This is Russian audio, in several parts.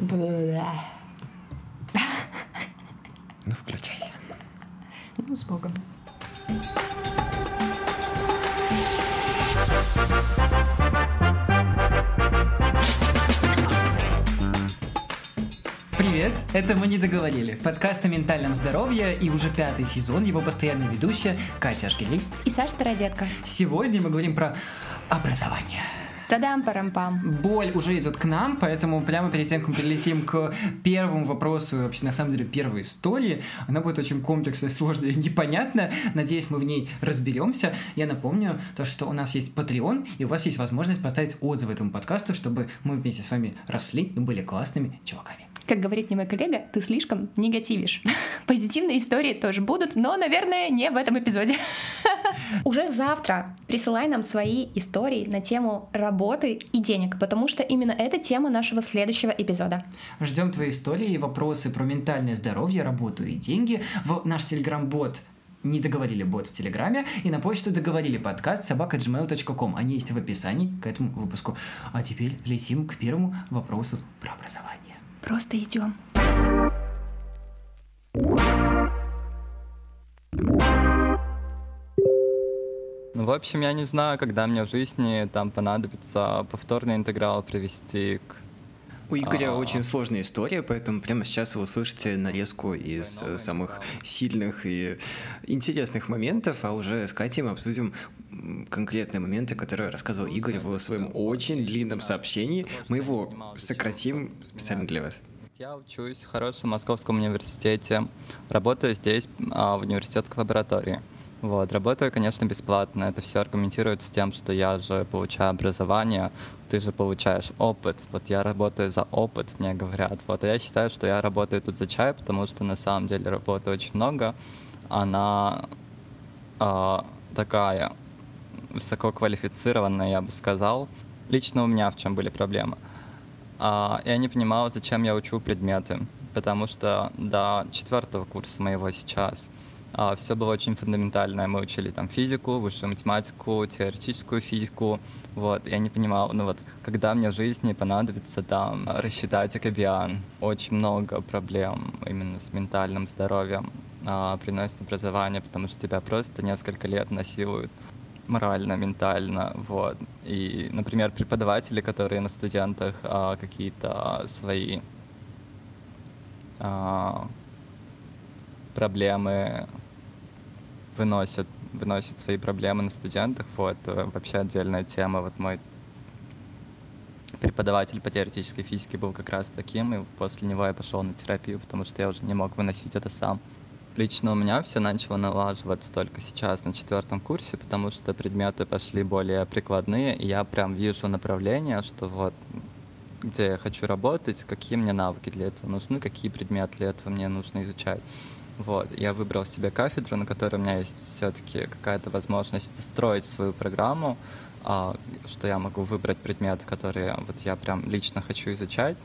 Ну, включай. Ну, с Богом. Привет, это «Мы не договорили». Подкаст о ментальном здоровье и уже пятый сезон, его постоянная ведущая Катя Ашкели. И Саша Стародетка. Сегодня мы говорим про образование. Тадам парам-пам. Боль уже идет к нам, поэтому прямо перед тем, как мы перелетим к первому вопросу, вообще на самом деле первой истории, она будет очень комплексная, сложная, непонятная. Надеюсь, мы в ней разберемся. Я напомню то, что у нас есть Patreon, и у вас есть возможность поставить отзыв этому подкасту, чтобы мы вместе с вами росли и были классными чуваками. Как говорит мне мой коллега, ты слишком негативишь. Позитивные истории тоже будут, но, наверное, не в этом эпизоде. Уже завтра присылай нам свои истории на тему работы и денег, потому что именно это тема нашего следующего эпизода. Ждем твои истории и вопросы про ментальное здоровье, работу и деньги в наш телеграм-бот не договорили бот в Телеграме и на почту договорили подкаст собака.gmail.com. Они есть в описании к этому выпуску. А теперь летим к первому вопросу про образование. Просто идем. Ну, в общем, я не знаю, когда мне в жизни там понадобится повторный интеграл привести к У Игоря А. очень сложная история, поэтому прямо сейчас вы услышите нарезку из э, самых сильных и интересных моментов, а уже с Катей мы обсудим конкретные моменты, которые рассказывал Игорь в своем очень длинном сообщении. Мы его сократим специально для вас. Я учусь в хорошем Московском университете, работаю здесь, а, в университетской лаборатории. Вот, работаю, конечно, бесплатно. Это все аргументируется тем, что я же получаю образование, ты же получаешь опыт. Вот я работаю за опыт, мне говорят. Вот, а я считаю, что я работаю тут за чай, потому что на самом деле работы очень много. Она а, такая высококвалифицированная, я бы сказал. Лично у меня в чем были проблемы. А, я не понимал, зачем я учу предметы, потому что до четвертого курса моего сейчас все было очень фундаментальное. Мы учили там физику, высшую математику, теоретическую физику. Вот, я не понимал, ну вот, когда мне в жизни понадобится там рассчитать акабиан. Очень много проблем именно с ментальным здоровьем а, приносит образование, потому что тебя просто несколько лет насилуют морально, ментально, вот. И, например, преподаватели, которые на студентах а, какие-то свои а, проблемы выносят, выносят свои проблемы на студентах, вот, вообще отдельная тема, вот мой преподаватель по теоретической физике был как раз таким, и после него я пошел на терапию, потому что я уже не мог выносить это сам. Лично у меня все начало налаживаться только сейчас на четвертом курсе, потому что предметы пошли более прикладные, и я прям вижу направление, что вот где я хочу работать, какие мне навыки для этого нужны, какие предметы для этого мне нужно изучать. Вот, я выбрал себе кафедру, на которой у меня есть все-таки какая-то возможность строить свою программу, а, что я могу выбрать предметы, которые вот я прям лично хочу изучать.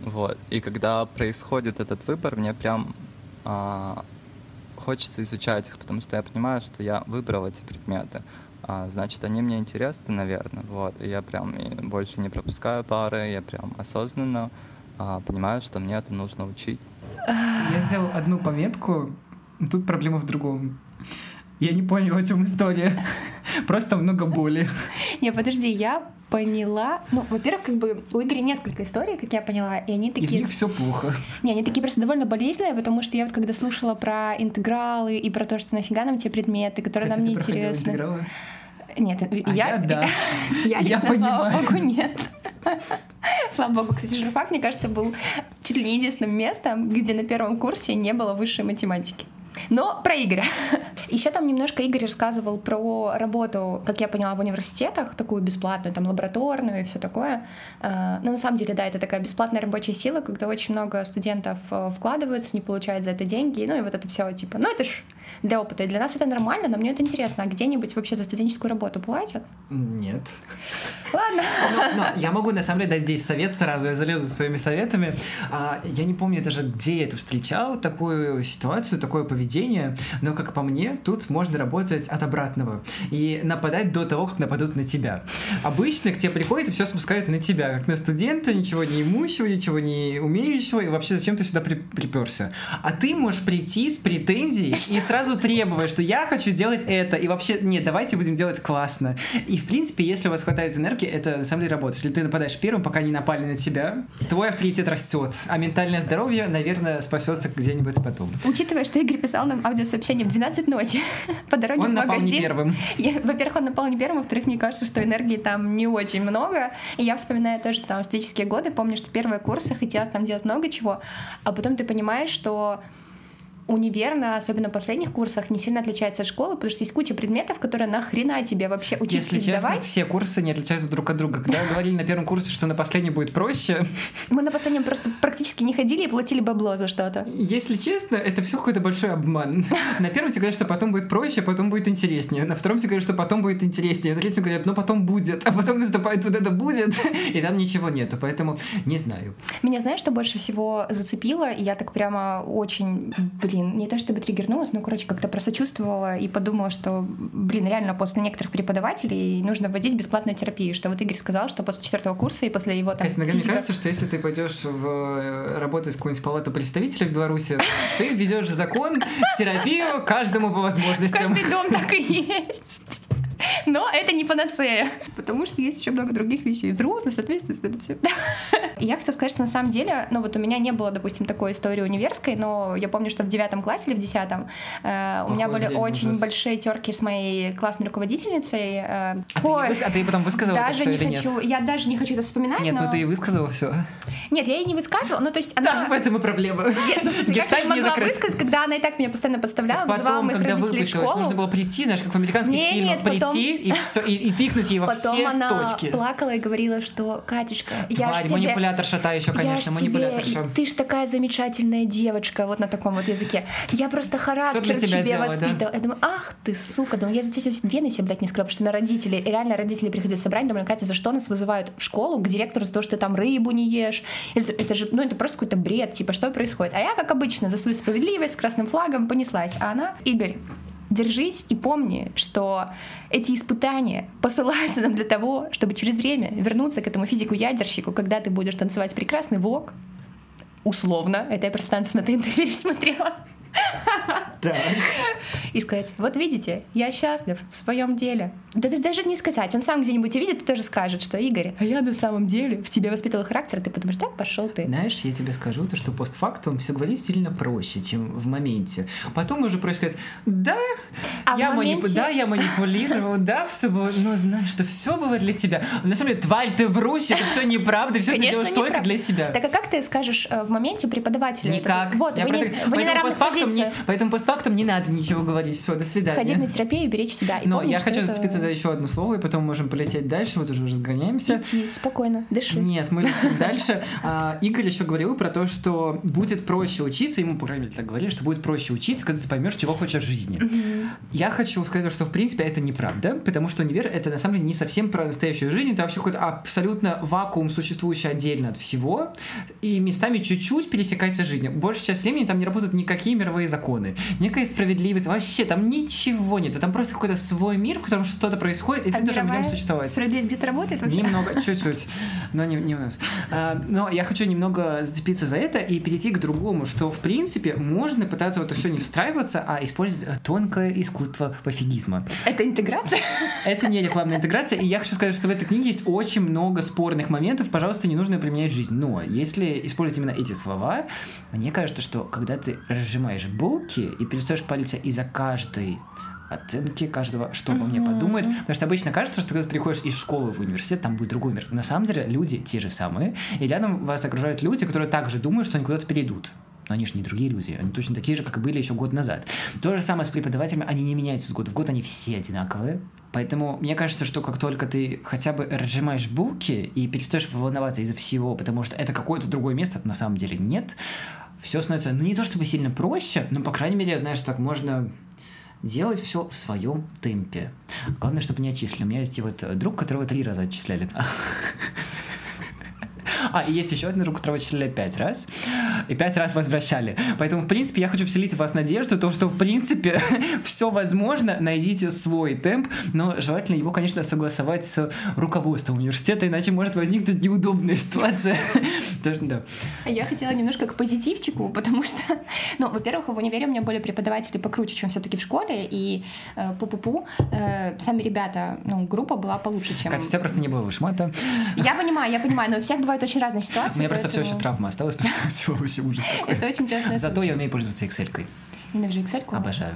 Вот. И когда происходит этот выбор, мне прям а, хочется изучать их, потому что я понимаю, что я выбрал эти предметы. А, значит, они мне интересны, наверное. Вот. И я прям и больше не пропускаю пары, я прям осознанно а, понимаю, что мне это нужно учить. Я сделал одну пометку, тут проблема в другом. Я не понял, о чем история. Просто много боли. Не, подожди, я поняла. Ну, во-первых, как бы у Игоря несколько историй, как я поняла, и они И в такие... них все плохо. Не, они такие просто довольно болезненные, потому что я вот когда слушала про интегралы и про то, что нафига нам те предметы, которые Хотя нам не интересны. интегралы? Нет, А я, я да. я, Я лично, слава понимаю. богу, нет. Слава богу, кстати, журфак, мне кажется, был чуть ли не единственным местом, где на первом курсе не было высшей математики. Но про Игоря. Еще там немножко Игорь рассказывал про работу, как я поняла, в университетах, такую бесплатную, там, лабораторную и все такое. Э, Но на самом деле, да, это такая бесплатная рабочая сила, когда очень много студентов э, вкладываются, не получают за это деньги. Ну и вот это все, типа, ну это ж для опыта. И для нас это нормально, но мне это интересно. А где-нибудь вообще за студенческую работу платят? Нет. Ладно. Но, но я могу, на самом деле, дать здесь совет сразу, я залезу своими советами. А, я не помню даже, где я это встречал, такую ситуацию, такое поведение, но, как по мне, тут можно работать от обратного и нападать до того, как нападут на тебя. Обычно к тебе приходят и все спускают на тебя, как на студента, ничего не имущего, ничего не умеющего, и вообще зачем ты сюда при приперся. А ты можешь прийти с претензией и сразу требовать, что я хочу делать это, и вообще, нет, давайте будем делать классно. И, в принципе, если у вас хватает энергии, это на самом деле работает. Если ты нападаешь первым, пока не напали на тебя, твой авторитет растет, а ментальное здоровье, наверное, спасется где-нибудь потом. Учитывая, что Игорь писал нам аудиосообщение в 12 ночи по дороге Он в напал магазин. не первым. Во-первых, он напал не первым, во-вторых, мне кажется, что энергии там не очень много. И я вспоминаю тоже там студенческие годы, помню, что первые курсы хотелось там делать много чего, а потом ты понимаешь, что универ, на особенно последних курсах, не сильно отличается от школы, потому что есть куча предметов, которые нахрена тебе вообще учиться Если честно, сдавать. все курсы не отличаются друг от друга. Когда говорили на первом курсе, что на последнем будет проще, Мы на последнем просто практически не ходили и платили бабло за что-то. если честно, это все какой-то большой обман. На первом тебе говорят, что потом будет проще, потом будет интереснее. На втором тебе говорят, что потом будет интереснее. На третьем говорят, ну потом будет. А потом наступает вот это будет, и там ничего нету. Поэтому не знаю. Меня знаешь, что больше всего зацепило? Я так прямо очень, блин, не то чтобы триггернулась, но, короче, как-то просочувствовала и подумала, что, блин, реально после некоторых преподавателей нужно вводить бесплатную терапию. Что вот Игорь сказал, что после четвертого курса и после его там Катя, иногда мне физика- кажется, что если ты пойдешь в э, работать в какую-нибудь палату представителей в Беларуси, ты введешь закон, терапию каждому по В возможностям. каждый дом так и есть. Но это не панацея, потому что есть еще много других вещей. Взрослость, ответственность, это все. Я хотела сказать, что на самом деле, ну вот у меня не было, допустим, такой истории универской, но я помню, что в девятом классе или в десятом э, у меня были Охуеть, очень ужас. большие терки с моей классной руководительницей. э, А ты, ой, выс- а ты потом высказала это даже все не или хочу, нет? я даже не хочу это вспоминать, Нет, но... ну ты и высказала все. Нет, я ей не высказывала, ну то есть она... Да, в этом и проблема. Я, ну, в смысле, как я Гештальт не могла высказать, когда она и так меня постоянно подставляла, вызывала Потом, моих когда родителей в школу. нужно было прийти, знаешь, как в американских Не, фильмах, нет, потом- прийти и, и, и тыкнуть ей во Потом все она точки. плакала и говорила, что Катюшка, я ж тебе... манипуляторша та еще, я конечно, тебе... манипуляторша. Ты ж такая замечательная девочка, вот на таком вот языке. Я просто характер тебе делала, да? воспитывала. Я думаю, ах ты, сука, думаю, я за тебя вены себе, блядь, не скрою, потому что у меня родители, реально родители приходили собрать, думали, Катя, за что нас вызывают в школу к директору за то, что ты там рыбу не ешь? Это же, ну, это просто какой-то бред, типа, что происходит? А я, как обычно, за свою справедливость с красным флагом понеслась. А она, Игорь, Держись и помни, что эти испытания посылаются нам для того, чтобы через время вернуться к этому физику-ядерщику, когда ты будешь танцевать прекрасный влог, условно, это я просто танцев на ТНТ пересмотрела, Так. и сказать, вот видите, я счастлив в своем деле. Да даже- не сказать, он сам где-нибудь увидит и тоже скажет, что Игорь, а я на самом деле в тебе воспитывал характер, ты подумаешь, да, пошел ты. Знаешь, я тебе скажу, то, что постфактум все говорить сильно проще, чем в моменте. Потом уже происходит, да, А я, манипу- моменте- да, я манипулировал, да, все было, но знаешь, что все было для тебя. На самом деле, тварь, ты врушь, это все неправда, все ты Конечно, делаешь только для себя. Так а как ты скажешь э, в моменте преподавателю? Никак. Вот, Я вы не, это- вы не на равных постфактум не-. Поэтому постфактум не надо ничего говорить. Все, до свидания. Ходить на терапию и беречь себя. И Но помнить, я хочу это- зацепиться за еще одно слово, и потом можем полететь дальше, вот уже разгоняемся. Идти спокойно, дыши. Нет, мы летим дальше. А, Игорь еще говорил про то, что будет проще учиться, ему, по крайней мере, так говорили, что будет проще учиться, когда ты поймешь, чего хочешь в жизни. Я хочу сказать, что, в принципе, это неправда, потому что универ — это, на самом деле, не совсем про настоящую жизнь, это вообще какой-то абсолютно вакуум, существующий отдельно от всего, и местами чуть-чуть пересекается жизнь. Большую часть времени там не работают никакие мировые законы, некая справедливость, вообще там ничего нет, там просто какой-то свой мир, в котором что-то происходит, и А ты должен в нем существовать. Справедливость где-то работает вообще? Немного, чуть-чуть, но не, не у нас. А, но я хочу немного зацепиться за это и перейти к другому, что, в принципе, можно пытаться в это все не встраиваться, а использовать тонкое искусство пофигизма. Это интеграция? Это не рекламная интеграция, и я хочу сказать, что в этой книге есть очень много спорных моментов, пожалуйста, не нужно применять жизнь. Но если использовать именно эти слова, мне кажется, что когда ты разжимаешь булки и перестаешь палиться из-за каждой оценки каждого, что обо мне подумают. Потому что обычно кажется, что когда ты приходишь из школы в университет, там будет другой мир. На самом деле люди те же самые, и рядом вас окружают люди, которые также думают, что они куда-то перейдут. Но они же не другие люди, они точно такие же, как и были еще год назад. То же самое с преподавателями, они не меняются с года в год, они все одинаковые. Поэтому мне кажется, что как только ты хотя бы разжимаешь булки и перестаешь волноваться из-за всего, потому что это какое-то другое место, на самом деле нет, все становится, ну не то чтобы сильно проще, но, по крайней мере, знаешь, так можно делать все в своем темпе. Главное, чтобы не отчислили. У меня есть вот друг, которого три раза отчисляли. А, и есть еще один друг, которого отчисляли пять раз, и пять раз возвращали. Поэтому, в принципе, я хочу вселить в вас надежду, то, что, в принципе, все возможно, найдите свой темп, но желательно его, конечно, согласовать с руководством университета, иначе может возникнуть неудобная ситуация. Тоже, да. Я хотела немножко к позитивчику, потому что, ну, во-первых, в универе у меня были преподаватели покруче, чем все-таки в школе, и э, пу-пу-пу, э, сами ребята, ну, группа была получше, чем... Катя, у тебя просто не было вышмата. Я понимаю, я понимаю, но у всех бывают очень разные ситуации. У меня просто все еще травма осталась, потому всего вообще ужас такой. Это очень часто. Зато я умею пользоваться Excel. -кой. Ненавижу Excel. -ку. Обожаю.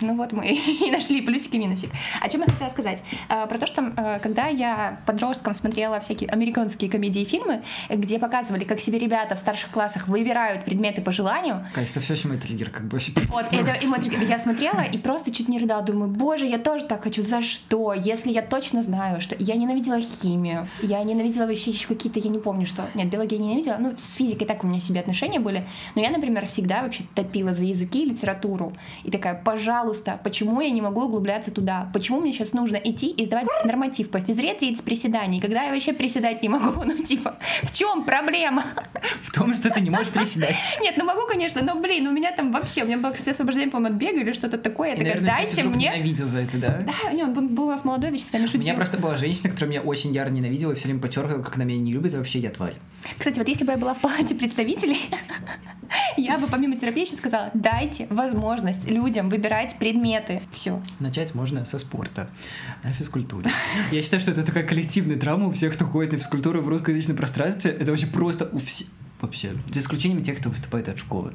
Ну вот мы и нашли плюсик и минусик. О чем я хотела сказать? Э, про то, что э, когда я подростком смотрела всякие американские комедии и фильмы, где показывали, как себе ребята в старших классах выбирают предметы по желанию. Катя, это все еще мой триггер, как бы. Вот, это и мой триггер. Я смотрела и просто чуть не рыдала. Думаю, боже, я тоже так хочу. За что? Если я точно знаю, что я ненавидела химию, я ненавидела вообще еще какие-то, я не помню что. Нет, биологию я ненавидела. Ну, с физикой так у меня себе отношения были. Но я, например, всегда вообще топила за языки или литературу. И такая, пожалуйста, почему я не могу углубляться туда? Почему мне сейчас нужно идти и сдавать норматив по физре 30 приседаний, когда я вообще приседать не могу? Ну, типа, в чем проблема? В том, что ты не можешь приседать. Нет, ну могу, конечно, но, блин, у меня там вообще, у меня было, кстати, освобождение, по-моему, от бега или что-то такое. Я такая, дайте мне... ненавидел за это, да? Да, не, он был у нас молодой, вечно шутил. У меня просто была женщина, которая меня очень яро ненавидела и все время потергала, как она меня не любит, вообще я тварь. Кстати, вот если бы я была в палате представителей, я бы помимо терапии еще сказала, дайте возможность людям выбирать предметы. Все. Начать можно со спорта, на физкультуре. Я считаю, что это такая коллективная травма у всех, кто ходит на физкультуру в русскоязычном пространстве. Это вообще просто у всех вообще, за исключением тех, кто выступает от школы.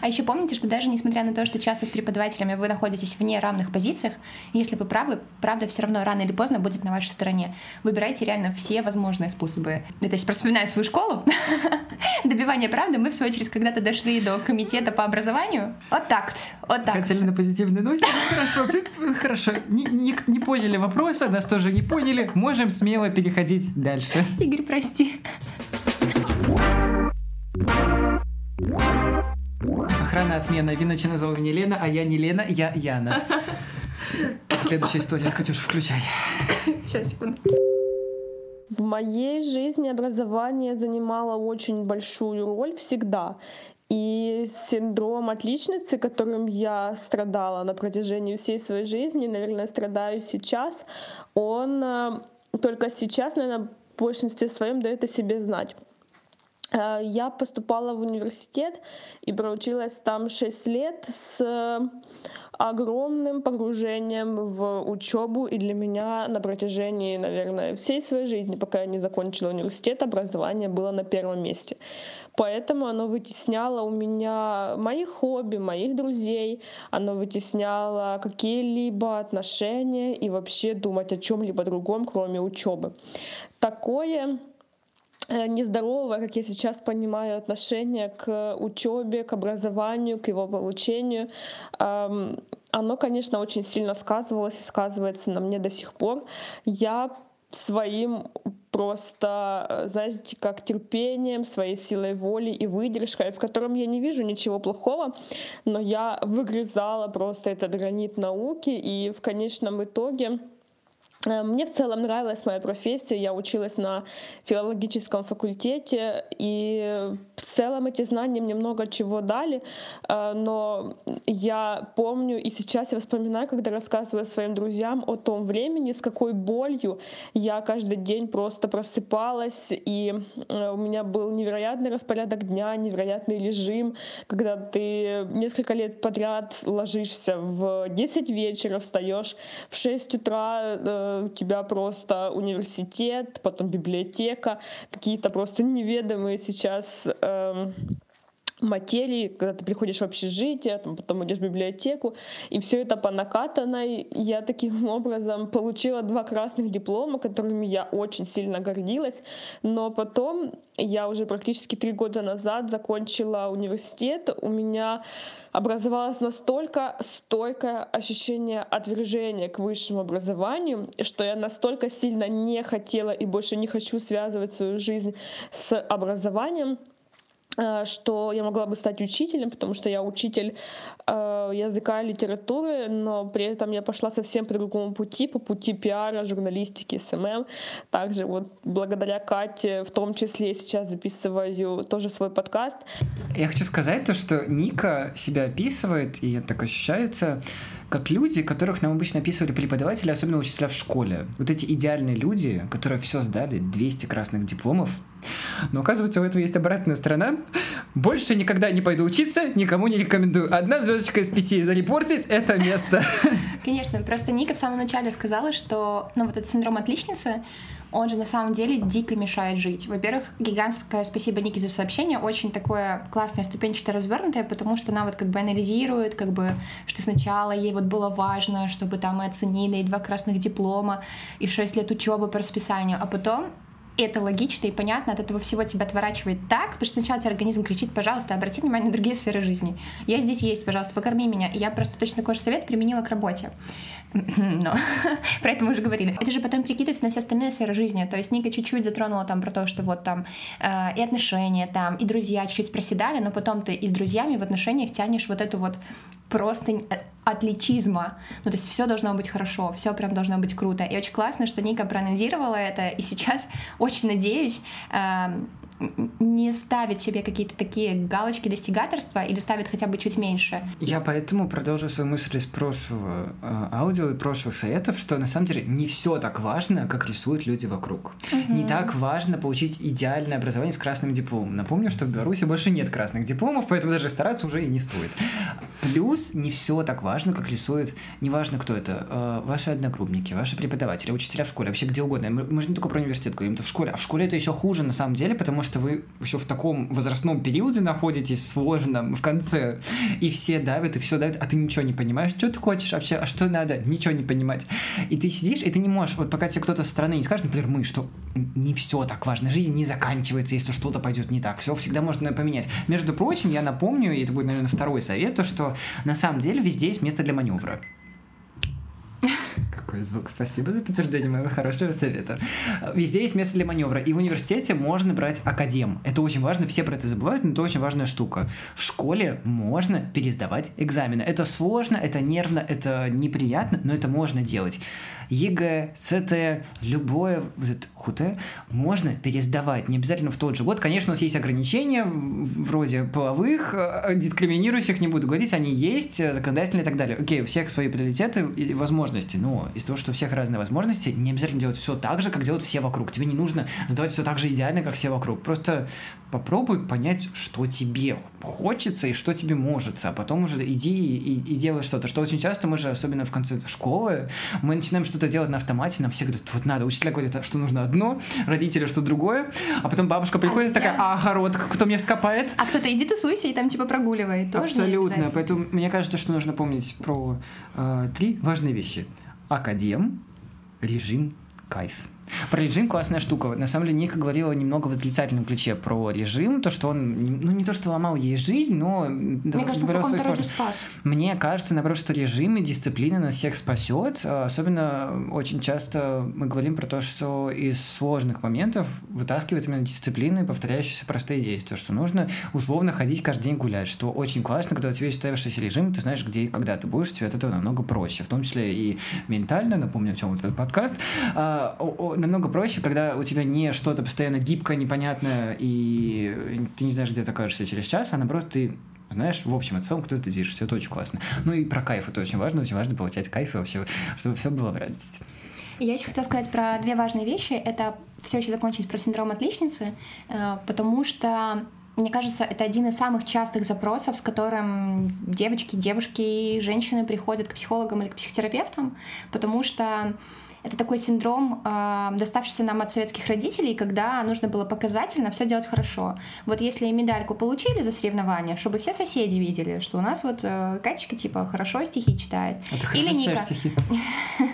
А еще помните, что даже несмотря на то, что часто с преподавателями вы находитесь в неравных позициях, если вы правы, правда все равно рано или поздно будет на вашей стороне. Выбирайте реально все возможные способы. Я сейчас вспоминаю свою школу. Добивание правды. Мы, в свою очередь, когда-то дошли до комитета по образованию. Вот так вот так. Хотели на позитивной ноте? Хорошо, хорошо. Не поняли вопроса, нас тоже не поняли. Можем смело переходить дальше. Игорь, прости. Охрана отмена. Виначе назвал меня Лена, а я не Лена, я Яна. Следующая история. Катюша, включай. Сейчас, секунду. В моей жизни образование занимало очень большую роль всегда. И синдром отличницы, которым я страдала на протяжении всей своей жизни, наверное, страдаю сейчас, он э, только сейчас, наверное, в большинстве своем дает о себе знать. Э, я поступала в университет и проучилась там 6 лет с огромным погружением в учебу, и для меня на протяжении, наверное, всей своей жизни, пока я не закончила университет, образование было на первом месте. Поэтому оно вытесняло у меня мои хобби, моих друзей, оно вытесняло какие-либо отношения и вообще думать о чем-либо другом, кроме учебы. Такое Э, нездоровое, как я сейчас понимаю, отношение к учебе, к образованию, к его получению, оно, конечно, очень сильно сказывалось и сказывается на мне до сих пор. Я своим просто, э, знаете, как терпением, своей силой воли и выдержкой, в котором я не вижу ничего плохого, но я выгрызала просто этот гранит науки, и в конечном итоге Э, мне в целом нравилась моя профессия, я училась на филологическом факультете, и в целом эти знания мне много чего дали, э, но я помню и сейчас я вспоминаю, когда рассказываю своим друзьям о том времени, с какой болью я каждый день просто просыпалась, и э, у меня был невероятный распорядок дня, невероятный режим, когда ты несколько лет подряд ложишься в 10 вечера, встаешь в 6 утра, у тебя просто университет, потом библиотека, какие-то просто неведомые сейчас э, материи, когда ты приходишь в общежитие, там, потом идешь в библиотеку, и все это по накатанной. Я таким образом получила два красных диплома, которыми я очень сильно гордилась, но потом я уже практически три года назад закончила университет, у меня образовалось настолько стойкое ощущение отвержения к высшему образованию, что я настолько сильно не хотела и больше не хочу связывать свою жизнь с образованием, что я могла бы стать учителем, потому что я учитель э, языка и литературы, но при этом я пошла совсем по другому пути, по пути пиара, журналистики, SMM. Также вот благодаря Кате, в том числе я сейчас записываю тоже свой подкаст. Я хочу сказать то, что Ника себя описывает, и это так ощущается, как люди, которых нам обычно описывали преподаватели, особенно учителя в школе. Вот эти идеальные люди, которые все сдали, 200 красных дипломов. Но оказывается, у этого есть обратная сторона. Больше никогда не пойду учиться, никому не рекомендую. Одна звездочка из пяти зарепортить это место. Конечно, просто Ника в самом начале сказала, что ну, вот этот синдром отличницы, он же на самом деле дико мешает жить. Во-первых, гигантское спасибо Нике за сообщение, очень такое классное, ступенчатое, развернутое, потому что она вот как бы анализирует, как бы, что сначала ей вот было важно, чтобы там и оценили, и два красных диплома, и шесть лет учебы по расписанию, а потом это логично и понятно, от этого всего тебя отворачивает так, потому что сначала тебе организм кричит, пожалуйста, обрати внимание на другие сферы жизни. Я здесь есть, пожалуйста, покорми меня. И я просто точно такой же совет применила к работе. Но про это мы уже говорили. Это же потом перекидывается на все остальные сферы жизни. То есть Ника чуть-чуть затронула там про то, что вот там э, и отношения там, и друзья чуть-чуть проседали, но потом ты и с друзьями в отношениях тянешь вот эту вот просто э, отличизма. Ну, то есть все должно быть хорошо, все прям должно быть круто. И очень классно, что Ника проанализировала это, и сейчас очень надеюсь, э, не ставит себе какие-то такие галочки достигаторства или ставит хотя бы чуть меньше. Я поэтому продолжу свою мысль из прошлого э, аудио и прошлых советов, что на самом деле не все так важно, как рисуют люди вокруг. Угу. Не так важно получить идеальное образование с красным дипломом. Напомню, что в Беларуси больше нет красных дипломов, поэтому даже стараться уже и не стоит. Плюс не все так важно, как рисуют, неважно кто это, э, ваши одногруппники, ваши преподаватели, учителя в школе, вообще где угодно. Мы, мы же не только про университет говорим, это в школе. А в школе это еще хуже на самом деле, потому что вы еще в таком возрастном периоде находитесь, сложном, в конце, и все давят, и все давят, а ты ничего не понимаешь, что ты хочешь вообще, а что надо, ничего не понимать. И ты сидишь, и ты не можешь, вот пока тебе кто-то со стороны не скажет, например, мы, что не все так важно, жизнь не заканчивается, если что-то пойдет не так, все всегда можно поменять. Между прочим, я напомню, и это будет, наверное, второй совет, то, что на самом деле везде есть место для маневра. Какой звук. Спасибо за подтверждение моего хорошего совета. Везде есть место для маневра. И в университете можно брать академ. Это очень важно. Все про это забывают, но это очень важная штука. В школе можно пересдавать экзамены. Это сложно, это нервно, это неприятно, но это можно делать. ЕГЭ, ЦТ, любое вот это ХУТ можно пересдавать, не обязательно в тот же год. Конечно, у нас есть ограничения, вроде половых, э, дискриминирующих, не буду говорить, они есть, э, законодательные и так далее. Окей, у всех свои приоритеты и возможности, но из-за того, что у всех разные возможности, не обязательно делать все так же, как делают все вокруг. Тебе не нужно сдавать все так же идеально, как все вокруг. Просто попробуй понять, что тебе хочется и что тебе может, а потом уже иди и, и делай что-то. Что очень часто мы же, особенно в конце школы, мы начинаем что-то делать на автомате, нам все говорят, вот надо, учителя говорят, что нужно одно, родители, что другое, а потом бабушка приходит а такая, а огород кто мне вскопает? А кто-то иди тусуйся и там типа прогуливает. Тоже Абсолютно, поэтому мне кажется, что нужно помнить про э, три важные вещи. Академ, режим, кайф. Про режим классная штука. На самом деле Ника говорила немного в отрицательном ключе про режим, то, что он, ну не то, что ломал ей жизнь, но... Мне кажется, в каком-то роде спас. Мне кажется, наоборот, что режим и дисциплина нас всех спасет. Особенно очень часто мы говорим про то, что из сложных моментов вытаскивает именно дисциплины и повторяющиеся простые действия, что нужно условно ходить каждый день гулять, что очень классно, когда у тебя есть устоявшийся режим, ты знаешь, где и когда ты будешь, тебе от этого намного проще, в том числе и ментально, напомню, о чем вот этот подкаст, а, намного проще, когда у тебя не что-то постоянно гибкое, непонятное, и ты не знаешь, где ты окажешься через час, а наоборот, ты знаешь, в общем и целом, кто ты движешься, это очень классно. Ну и про кайф, это очень важно, очень важно получать кайф вообще, чтобы все было в радости. Я еще хотела сказать про две важные вещи. Это все еще закончить про синдром отличницы, э, потому что мне кажется, это один из самых частых запросов, с которым девочки, девушки, женщины приходят к психологам или к психотерапевтам, потому что это такой синдром, э, доставшийся нам от советских родителей, когда нужно было показательно все делать хорошо. Вот если медальку получили за соревнования, чтобы все соседи видели, что у нас вот э, Катечка типа хорошо стихи читает. А Или Ника. стихи?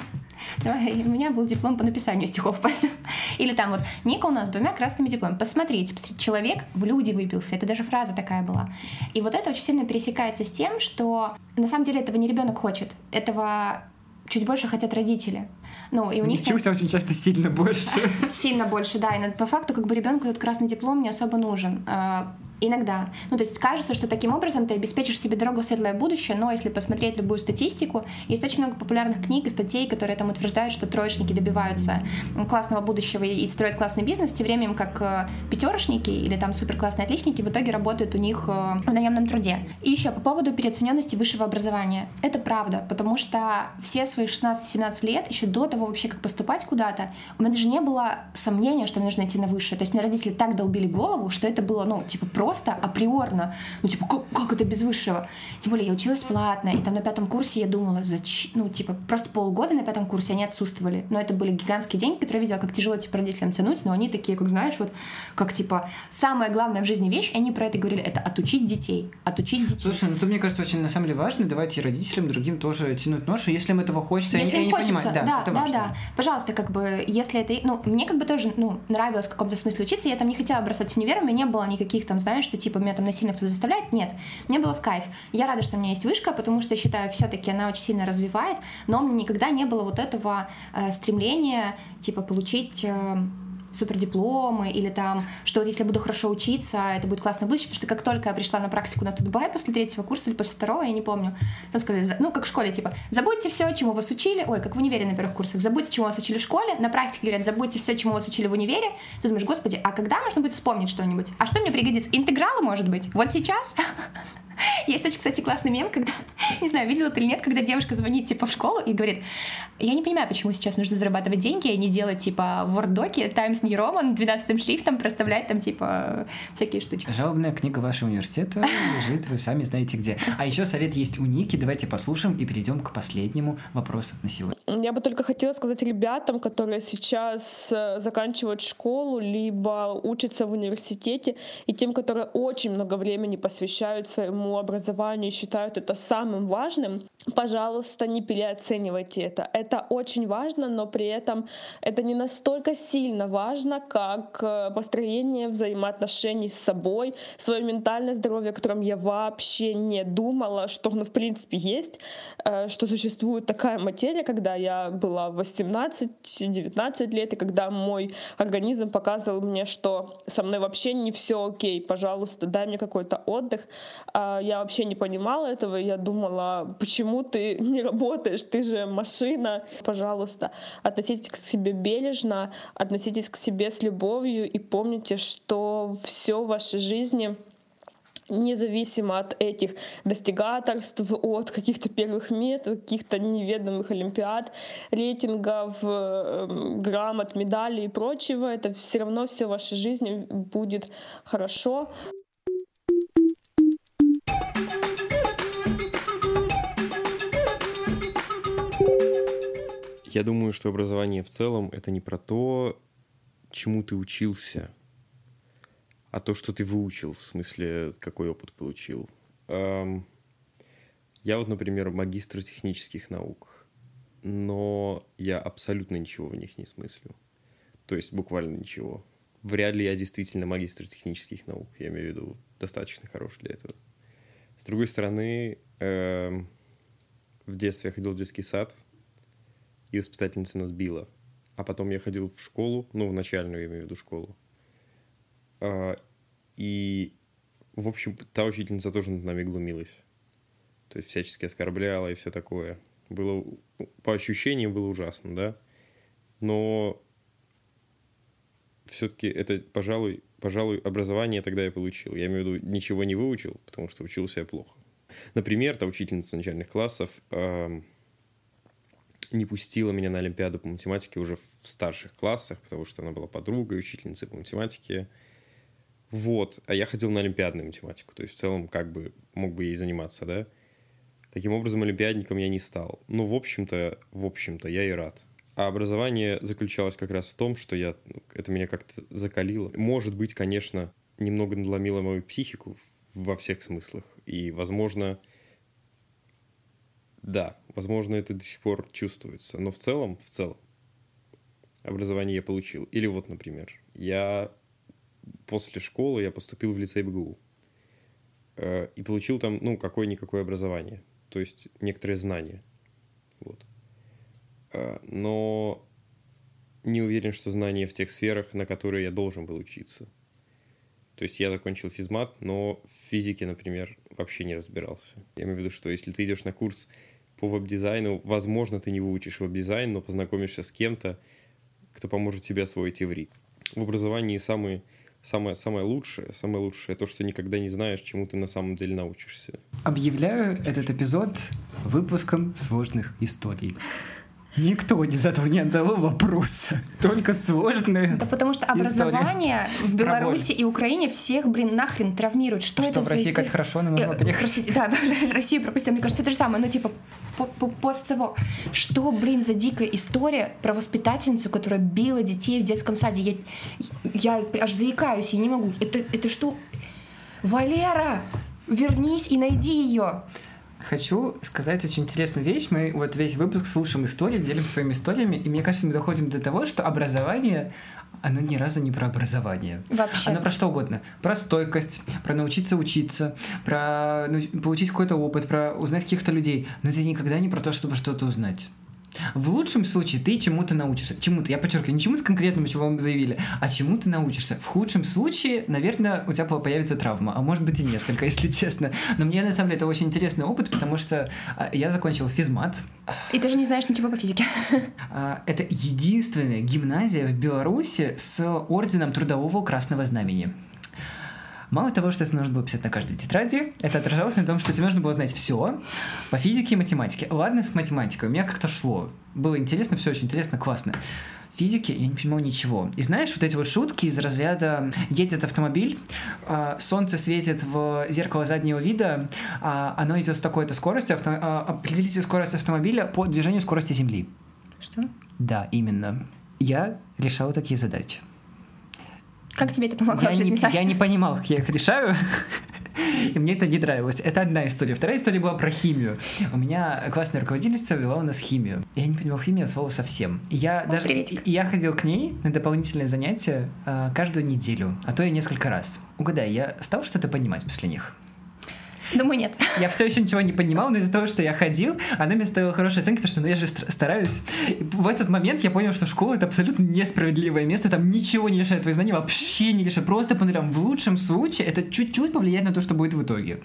Давай, у меня был диплом по написанию стихов, поэтому... Или там вот, Ника у нас с двумя красными дипломами. Посмотрите, посмотрите, человек в люди выбился. Это даже фраза такая была. И вот это очень сильно пересекается с тем, что на самом деле этого не ребенок хочет. Этого чуть больше хотят родители. Ну, и у них... Чуть очень часто сильно больше. Сильно больше, да. И по факту как бы ребенку этот красный диплом не особо нужен. Иногда. Ну, то есть кажется, что таким образом ты обеспечишь себе дорогу в светлое будущее, но если посмотреть любую статистику, есть очень много популярных книг и статей, которые там утверждают, что троечники добиваются классного будущего и строят классный бизнес, тем временем как э, пятерочники или там суперклассные отличники в итоге работают у них э, в наемном труде. И еще по поводу переоцененности высшего образования. Это правда, потому что все свои 16-17 лет, еще до того вообще, как поступать куда-то, у меня даже не было сомнения, что мне нужно идти на высшее. То есть мне родители так долбили голову, что это было, ну, типа, про просто априорно. Ну, типа, как, как это без высшего? Тем более, я училась платно, и там на пятом курсе я думала, зачем, ну, типа, просто полгода на пятом курсе они отсутствовали. Но это были гигантские деньги, которые я видела, как тяжело, типа, родителям тянуть, но они такие, как знаешь, вот, как, типа, самая главная в жизни вещь, они про это говорили, это отучить детей, отучить детей. Слушай, ну, то, мне кажется, очень, на самом деле, важно, давайте родителям другим тоже тянуть ношу, если им этого хочется, если они, им хочется, понимают. Да, да, это да, важно. да. Пожалуйста, как бы, если это, ну, мне как бы тоже, ну, нравилось в каком-то смысле учиться, я там не хотела бросать универ, у меня не было никаких там, знаешь, что, типа, меня там насильно кто-то заставляет, нет. Мне было в кайф. Я рада, что у меня есть вышка, потому что считаю, все-таки она очень сильно развивает, но у меня никогда не было вот этого э, стремления, типа, получить... Э, супердипломы или там, что вот если я буду хорошо учиться, это будет классно будущее, потому что как только я пришла на практику на Тутбай после третьего курса или после второго, я не помню, там сказали, ну, как в школе, типа, забудьте все, чему вас учили, ой, как в универе на первых курсах, забудьте, чему вас учили в школе, на практике говорят, забудьте все, чему вас учили в универе, ты думаешь, господи, а когда можно будет вспомнить что-нибудь? А что мне пригодится? Интегралы, может быть? Вот сейчас? Есть очень, кстати, классный мем, когда, не знаю, видела ты или нет, когда девушка звонит, типа, в школу и говорит, я не понимаю, почему сейчас нужно зарабатывать деньги, а не делать, типа, в Word-доке Times New Roman 12 шрифтом проставлять там, типа, всякие штучки. Жалобная книга вашего университета лежит, вы сами знаете где. А еще совет есть у Ники, давайте послушаем и перейдем к последнему вопросу на сегодня. Я бы только хотела сказать ребятам, которые сейчас э, заканчивают школу, либо учатся в университете, и тем, которые очень много времени посвящают своему образованию и считают это самым важным, пожалуйста, не переоценивайте это. Это очень важно, но при этом это не настолько сильно важно, как э, построение взаимоотношений с собой, свое ментальное здоровье, о котором я вообще не думала, что оно в принципе есть, э, что существует такая материя, когда я была 18-19 лет, и когда мой организм показывал мне, что со мной вообще не все окей, пожалуйста, дай мне какой-то отдых. А я вообще не понимала этого, я думала, почему ты не работаешь, ты же машина. Пожалуйста, относитесь к себе бережно, относитесь к себе с любовью и помните, что все в вашей жизни независимо от этих достигаторств, от каких-то первых мест, каких-то неведомых олимпиад, рейтингов, эм, грамот, медалей и прочего, это все равно все в вашей жизни будет хорошо. Я думаю, что образование в целом это не про то, чему ты учился, а то, что ты выучил, в смысле, какой опыт получил. Я вот, например, магистр технических наук, но я абсолютно ничего в них не смыслю. То есть буквально ничего. Вряд ли я действительно магистр технических наук, я имею в виду достаточно хорош для этого. С другой стороны, в детстве я ходил в детский сад, и воспитательница нас била. А потом я ходил в школу, ну, в начальную, я имею в виду школу. А, и, в общем, та учительница тоже над нами глумилась. То есть всячески оскорбляла и все такое. Было, по ощущениям было ужасно, да? Но все-таки это, пожалуй, пожалуй, образование тогда я получил. Я имею в виду, ничего не выучил, потому что учился я плохо. Например, та учительница начальных классов э, не пустила меня на Олимпиаду по математике уже в старших классах, потому что она была подругой, учительницей по математике. Вот. А я ходил на олимпиадную математику. То есть в целом как бы мог бы ей заниматься, да? Таким образом, олимпиадником я не стал. Ну, в общем-то, в общем-то, я и рад. А образование заключалось как раз в том, что я, ну, это меня как-то закалило. Может быть, конечно, немного надломило мою психику во всех смыслах. И, возможно, да, возможно, это до сих пор чувствуется. Но в целом, в целом, образование я получил. Или вот, например, я после школы я поступил в лицей БГУ. Э, и получил там, ну, какое-никакое образование. То есть некоторые знания. Вот. Э, но не уверен, что знания в тех сферах, на которые я должен был учиться. То есть я закончил физмат, но в физике, например, вообще не разбирался. Я имею в виду, что если ты идешь на курс по веб-дизайну, возможно, ты не выучишь веб-дизайн, но познакомишься с кем-то, кто поможет тебе освоить иврит. В образовании самые самое, самое лучшее, самое лучшее то, что никогда не знаешь, чему ты на самом деле научишься. Объявляю этот эпизод выпуском сложных историй. Никто не задал вопроса, только сложные Да потому что образование в Беларуси и Украине всех, блин, нахрен травмирует. Что, что это в России как хорошо, но мы Э. Простите, да, Россию пропустил. Мне кажется, это же самое, ну типа по- по- постцево. Что, блин, за дикая история про воспитательницу, которая била детей в детском саде? Я, я аж заикаюсь, я не могу. Это, это что? Валера, вернись и найди ее. Хочу сказать очень интересную вещь. Мы вот весь выпуск слушаем истории, делимся своими историями, и мне кажется, мы доходим до того, что образование, оно ни разу не про образование. Вообще. Оно про что угодно. Про стойкость, про научиться учиться, про ну, получить какой-то опыт, про узнать каких-то людей. Но это никогда не про то, чтобы что-то узнать. В лучшем случае ты чему-то научишься. Чему-то, я подчеркиваю, не чему-то конкретному, чего вам заявили, а чему ты научишься. В худшем случае, наверное, у тебя появится травма, а может быть и несколько, если честно. Но мне, на самом деле, это очень интересный опыт, потому что а, я закончил физмат. И ты же не знаешь ничего по физике. А, Это единственная гимназия в Беларуси с орденом Трудового Красного Знамени. Мало того, что это нужно было писать на каждой тетради, это отражалось на том, что тебе нужно было знать все по физике и математике. Ладно, с математикой, у меня как-то шло. Было интересно, все очень интересно, классно. Физике я не понимал ничего. И знаешь, вот эти вот шутки из разряда едет автомобиль, а, солнце светит в зеркало заднего вида, а, оно идет с такой-то скоростью, авто- а, определите скорость автомобиля по движению скорости Земли. Что? Да, именно. Я решал такие задачи. Как тебе это помогло Я в жизни, не, Саша? я не понимал, как я их решаю. И мне это не нравилось. Это одна история. Вторая история была про химию. У меня классная руководительница вела у нас химию. Я не понимал химию от слова совсем. И я О, даже приветик. и я ходил к ней на дополнительные занятия а, каждую неделю, а то и несколько раз. Угадай, я стал что-то понимать после них. Думаю, нет. Я все еще ничего не понимал, но из-за того, что я ходил, она мне ставила хорошие оценки, потому что ну, я же стар- стараюсь. И в этот момент я понял, что школа это абсолютно несправедливое место, там ничего не решает твои знания, вообще не решает. Просто по нулям. В лучшем случае это чуть-чуть повлияет на то, что будет в итоге.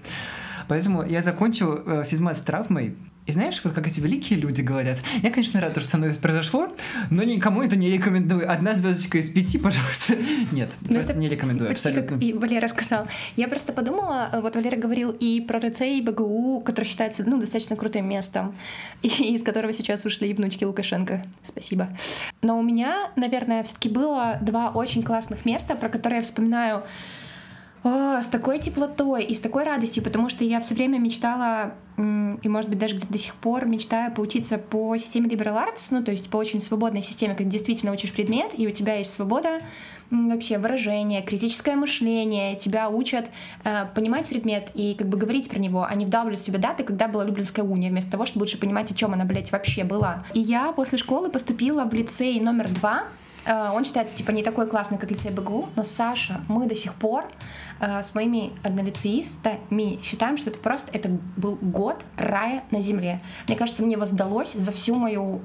Поэтому я закончил э, физмат с травмой. И знаешь, вот как эти великие люди говорят, я, конечно, рад, что со мной произошло, но никому это не рекомендую. Одна звездочка из пяти, пожалуйста. Нет, Ну, просто не рекомендую, Почти абсолютно. как и Валера сказал. Я просто подумала, вот Валера говорил и про РЦ, и БГУ, который считается ну, достаточно крутым местом, и из которого сейчас ушли и внучки Лукашенко. Спасибо. Но у меня, наверное, все-таки было два очень классных места, про которые я вспоминаю о, с такой теплотой и с такой радостью, потому что я все время мечтала, и, может быть, даже до сих пор мечтаю поучиться по системе Liberal Arts, ну, то есть по очень свободной системе, когда действительно учишь предмет, и у тебя есть свобода вообще выражения, критическое мышление, тебя учат э, понимать предмет и как бы говорить про него, а не вдалбливать в себя даты, когда была Люблинская уния, вместо того, чтобы лучше понимать, о чем она, блядь, вообще была. И я после школы поступила в лицей номер два, Он считается типа не такой классный, как лицей БГУ, но Саша, мы до сих пор э, с моими однолицеистами считаем, что это просто это был год рая на земле. Мне кажется, мне воздалось за всю мою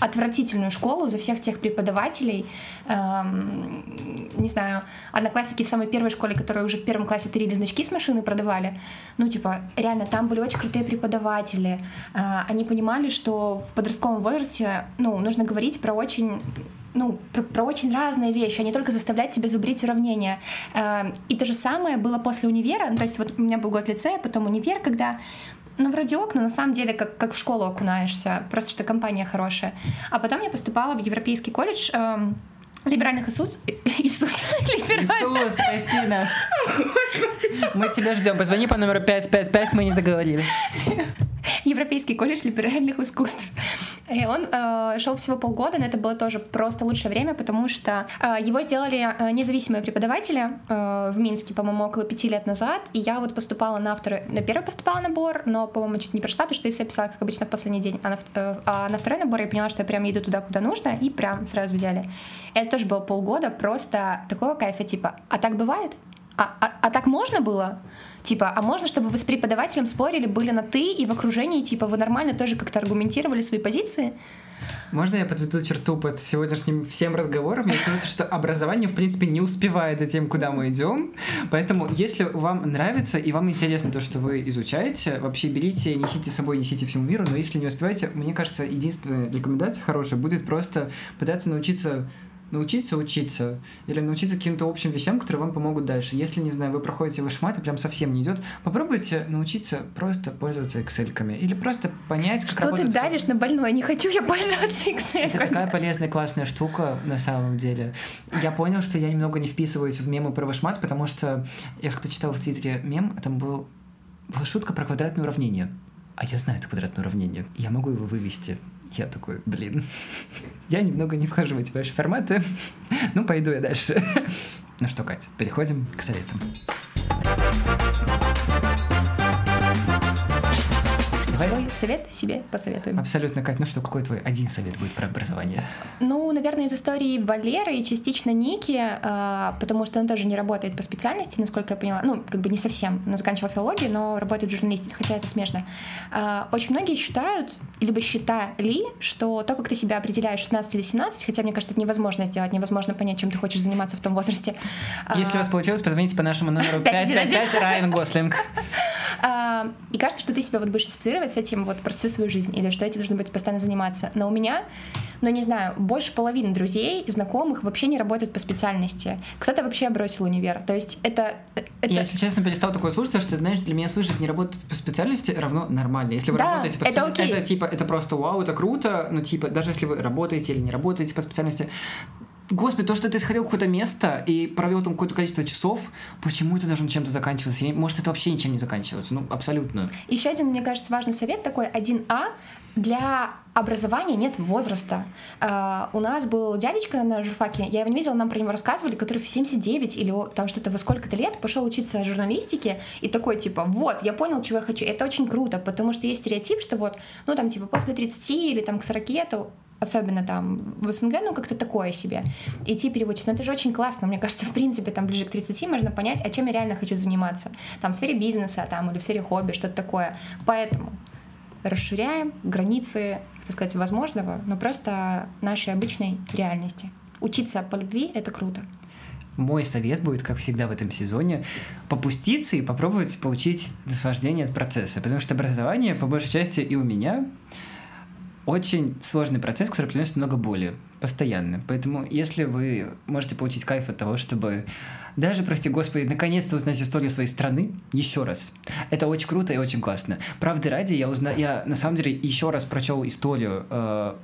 отвратительную школу, за всех тех преподавателей, эм, не знаю, одноклассники в самой первой школе, которые уже в первом классе тырили значки с машины продавали, ну, типа, реально, там были очень крутые преподаватели, Э, они понимали, что в подростковом возрасте, ну, нужно говорить про очень ну, про, про очень разные вещи, а не только заставлять тебя зубрить уравнения. Э, И то же самое было после универа. Ну, то есть вот у меня был год лицея, потом универ, когда ну, вроде ок, но на самом деле как, как в школу окунаешься, просто что компания хорошая. А потом я поступала в Европейский колледж эм, либеральных Иисус... Иисус... либеральных- Иисус, спаси нас. Мы тебя ждем. Позвони по номеру 555, мы не договорили. Европейский колледж либеральных искусств. И он э, шел всего полгода, но это было тоже просто лучшее время, потому что э, его сделали э, независимые преподаватели э, в Минске, по-моему, около пяти лет назад. И я вот поступала на второй, на первый поступала набор, но, по-моему, чуть не прошла, потому что я писала, как обычно, в последний день. А на, э, а на второй набор я поняла, что я прям еду туда, куда нужно, и прям сразу взяли. Это тоже было полгода просто такого кайфа, типа, а так бывает? А, а, а так можно было? Типа, а можно, чтобы вы с преподавателем спорили, были на ты и в окружении, типа, вы нормально тоже как-то аргументировали свои позиции? Можно я подведу черту под сегодняшним всем разговором? Я скажу, что образование, в принципе, не успевает за тем, куда мы идем. Поэтому, если вам нравится и вам интересно то, что вы изучаете, вообще берите, несите с собой, несите всему миру. Но если не успеваете, мне кажется, единственная рекомендация хорошая будет просто пытаться научиться научиться учиться или научиться каким-то общим вещам, которые вам помогут дальше. Если, не знаю, вы проходите вышмат и прям совсем не идет, попробуйте научиться просто пользоваться excel или просто понять, как Что ты давишь на больное? Не хочу я пользоваться Excel. Это такая полезная, классная штука на самом деле. Я понял, что я немного не вписываюсь в мемы про вышмат, потому что я как-то читал в Твиттере мем, там был была шутка про квадратное уравнение. А я знаю это квадратное уравнение. Я могу его вывести. Я такой, блин, я немного не вхожу в эти ваши форматы. ну, пойду я дальше. ну что, Катя, переходим к советам. Свой совет себе посоветуем. Абсолютно, Кать. Ну что, какой твой один совет будет про образование? Ну, наверное, из истории Валеры и частично Ники, э, потому что она тоже не работает по специальности, насколько я поняла. Ну, как бы не совсем. Она заканчивала филологию, но работает в журналистике, хотя это смешно. Э, очень многие считают, либо считали, что то, как ты себя определяешь 16 или 17, хотя мне кажется, это невозможно сделать, невозможно понять, чем ты хочешь заниматься в том возрасте. Если а... у вас получилось, позвоните по нашему номеру 555 Райан Гослинг. И кажется, что ты себя вот будешь ассоциировать с этим вот про всю свою жизнь, или что этим должно быть постоянно заниматься. Но у меня, ну не знаю, больше половины друзей, знакомых вообще не работают по специальности. Кто-то вообще бросил универ. То есть это... это... Я, если честно, перестал такое слушать, что, знаешь, для меня слышать не работать по специальности равно нормально. Если вы да, работаете по специальности, это, это типа, это просто вау, это круто, но типа, даже если вы работаете или не работаете по специальности, Господи, то, что ты сходил в какое-то место и провел там какое-то количество часов, почему это должно чем-то заканчиваться? Может, это вообще ничем не заканчивается? Ну, абсолютно. Еще один, мне кажется, важный совет такой 1А. Для образования нет возраста. Uh, у нас был дядечка на журфаке, я его не видела, нам про него рассказывали, который в 79 или там что-то во сколько-то лет пошел учиться журналистике и такой типа, вот, я понял, чего я хочу. Это очень круто, потому что есть стереотип, что вот, ну там типа после 30 или там к 40 это особенно там в СНГ, ну как-то такое себе. Идти переводчик, ну это же очень классно, мне кажется, в принципе, там ближе к 30 можно понять, а чем я реально хочу заниматься. Там в сфере бизнеса, там, или в сфере хобби, что-то такое. Поэтому расширяем границы, так сказать, возможного, но просто нашей обычной реальности. Учиться по любви — это круто. Мой совет будет, как всегда в этом сезоне, попуститься и попробовать получить наслаждение от процесса. Потому что образование, по большей части, и у меня очень сложный процесс, который приносит много боли постоянно. Поэтому, если вы можете получить кайф от того, чтобы даже, прости господи, наконец-то узнать историю своей страны еще раз. Это очень круто и очень классно. Правды ради, я узнал, я на самом деле еще раз прочел историю, э,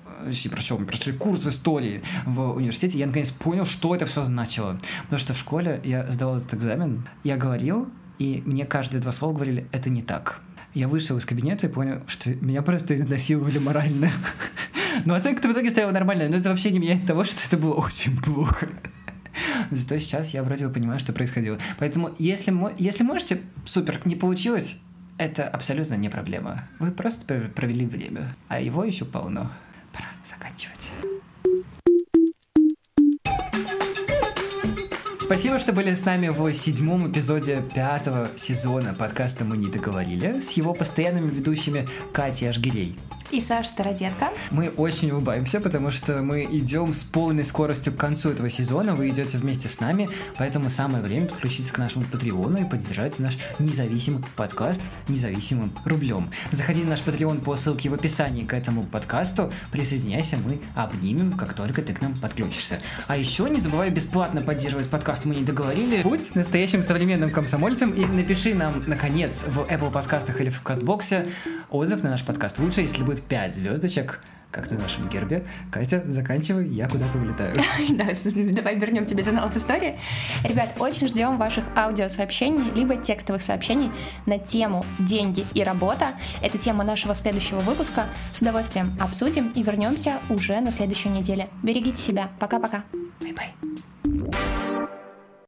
прочел, прочел курс истории в университете, я наконец понял, что это все значило. Потому что в школе я сдавал этот экзамен, я говорил, и мне каждые два слова говорили, это не так я вышел из кабинета и понял, что меня просто изнасиловали морально. Но оценка в итоге стояла нормальная, но это вообще не меняет того, что это было очень плохо. Зато сейчас я вроде бы понимаю, что происходило. Поэтому, если, если можете, супер, не получилось, это абсолютно не проблема. Вы просто провели время, а его еще полно. Пора заканчивать. Спасибо, что были с нами в седьмом эпизоде пятого сезона подкаста «Мы не договорили» с его постоянными ведущими Катей Ашгирей и Саша Стародетка. Мы очень улыбаемся, потому что мы идем с полной скоростью к концу этого сезона. Вы идете вместе с нами, поэтому самое время подключиться к нашему Патреону и поддержать наш независимый подкаст независимым рублем. Заходи на наш Patreon по ссылке в описании к этому подкасту. Присоединяйся, мы обнимем, как только ты к нам подключишься. А еще не забывай бесплатно поддерживать подкаст «Мы не договорили». Будь настоящим современным комсомольцем и напиши нам, наконец, в Apple подкастах или в Кастбоксе отзыв на наш подкаст. Лучше, если будет 5 звездочек, как на нашем гербе. Катя, заканчивай, я куда-то улетаю. Да, давай вернем тебе журнал в истории. Ребят, очень ждем ваших аудиосообщений, либо текстовых сообщений на тему «Деньги и работа». Это тема нашего следующего выпуска. С удовольствием обсудим и вернемся уже на следующей неделе. Берегите себя. Пока-пока. Bye-bye.